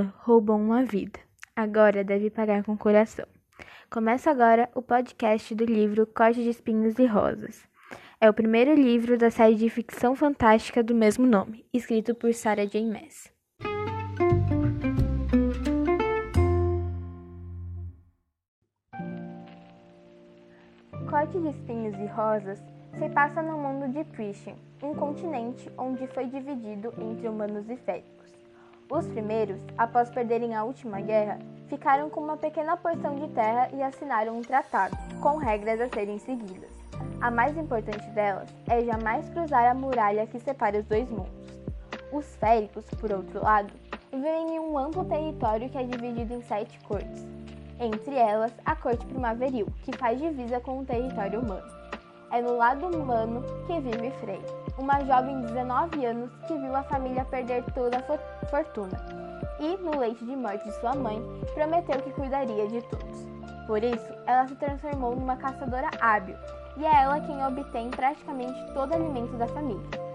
bala roubou uma vida. Agora deve pagar com o coração. Começa agora o podcast do livro Corte de Espinhos e Rosas. É o primeiro livro da série de ficção fantástica do mesmo nome, escrito por Sarah J. Maas. Corte de Espinhos e Rosas se passa no mundo de Prishin, um continente onde foi dividido entre humanos e féricos. Os primeiros, após perderem a última guerra, ficaram com uma pequena porção de terra e assinaram um tratado, com regras a serem seguidas. A mais importante delas é jamais cruzar a muralha que separa os dois mundos. Os féricos, por outro lado, vivem em um amplo território que é dividido em sete cortes, entre elas a corte primaveril, que faz divisa com o território humano. É no lado humano que vive Frey, uma jovem de 19 anos que viu a família perder toda a fortuna e, no leite de morte de sua mãe, prometeu que cuidaria de todos. Por isso, ela se transformou numa caçadora hábil e é ela quem obtém praticamente todo o alimento da família.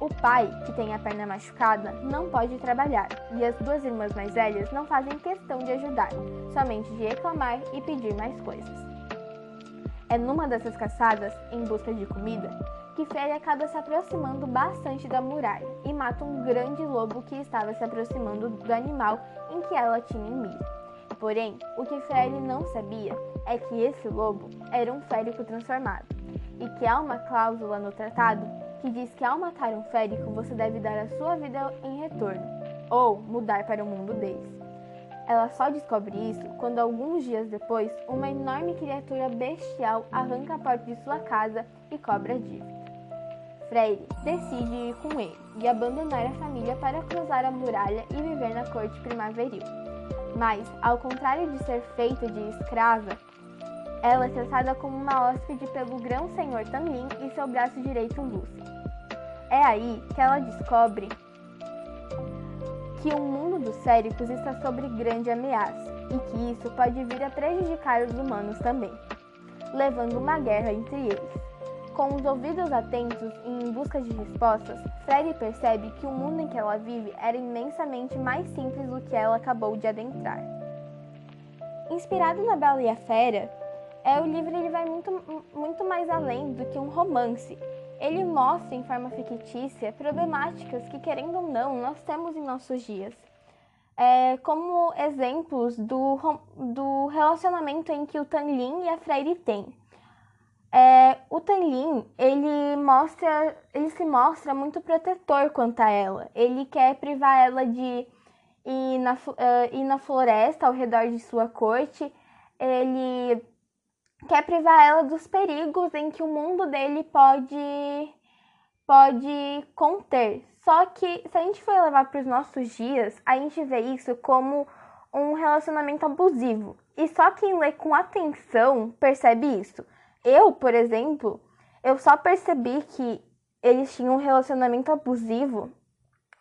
O pai, que tem a perna machucada, não pode trabalhar e as duas irmãs mais velhas não fazem questão de ajudar, somente de reclamar e pedir mais coisas. É numa dessas caçadas, em busca de comida, que Fred acaba se aproximando bastante da muralha e mata um grande lobo que estava se aproximando do animal em que ela tinha mira. Porém, o que Fred não sabia é que esse lobo era um férico transformado e que há uma cláusula no tratado que diz que ao matar um férico você deve dar a sua vida em retorno ou mudar para o mundo deles. Ela só descobre isso quando, alguns dias depois, uma enorme criatura bestial arranca a porta de sua casa e cobra a dívida. Freire decide ir com ele e abandonar a família para cruzar a muralha e viver na corte primaveril. Mas, ao contrário de ser feita de escrava, ela é tratada como uma hóspede pelo grão-senhor Tamlin e seu braço direito Lucy. É aí que ela descobre que o mundo dos céricos está sob grande ameaça e que isso pode vir a prejudicar os humanos também, levando uma guerra entre eles. Com os ouvidos atentos e em busca de respostas, Freddy percebe que o mundo em que ela vive era imensamente mais simples do que ela acabou de adentrar. Inspirado na Bela e a Fera, é, o livro ele vai muito, muito mais além do que um romance ele mostra em forma fictícia problemáticas que, querendo ou não, nós temos em nossos dias. É, como exemplos do, do relacionamento em que o Tanlin e a Freire têm. É, o Tanlin, ele mostra, ele se mostra muito protetor quanto a ela. Ele quer privar ela de ir na, uh, ir na floresta ao redor de sua corte. Ele quer privar ela dos perigos em que o mundo dele pode pode conter. Só que se a gente for levar para os nossos dias, a gente vê isso como um relacionamento abusivo. E só quem lê com atenção percebe isso. Eu, por exemplo, eu só percebi que eles tinham um relacionamento abusivo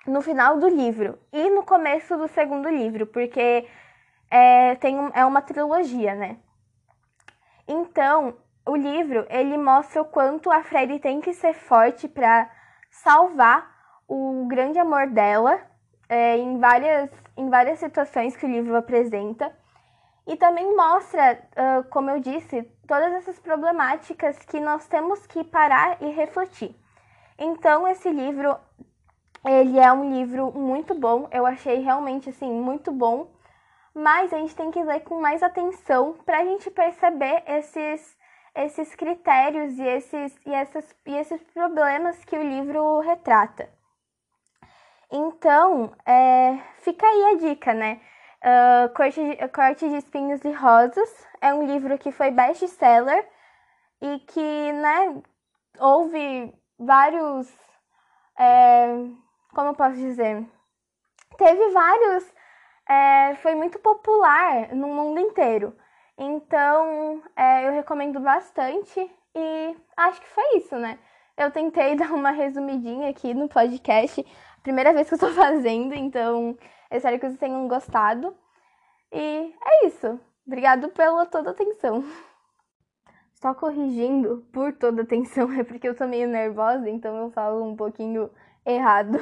no final do livro e no começo do segundo livro, porque é, tem um, é uma trilogia, né? Então, o livro ele mostra o quanto a Freddy tem que ser forte para salvar o grande amor dela é, em, várias, em várias situações que o livro apresenta. E também mostra, uh, como eu disse, todas essas problemáticas que nós temos que parar e refletir. Então, esse livro, ele é um livro muito bom. Eu achei realmente, assim, muito bom mas a gente tem que ler com mais atenção para a gente perceber esses, esses critérios e esses, e, essas, e esses problemas que o livro retrata. Então, é, fica aí a dica, né? Uh, Corte, de, Corte de Espinhos e Rosas é um livro que foi best-seller e que, né, houve vários. É, como eu posso dizer? Teve vários é, foi muito popular no mundo inteiro. Então, é, eu recomendo bastante e acho que foi isso, né? Eu tentei dar uma resumidinha aqui no podcast, primeira vez que eu tô fazendo, então espero que vocês tenham gostado. E é isso. Obrigado pela toda atenção. Só corrigindo por toda atenção, é porque eu tô meio nervosa, então eu falo um pouquinho errado.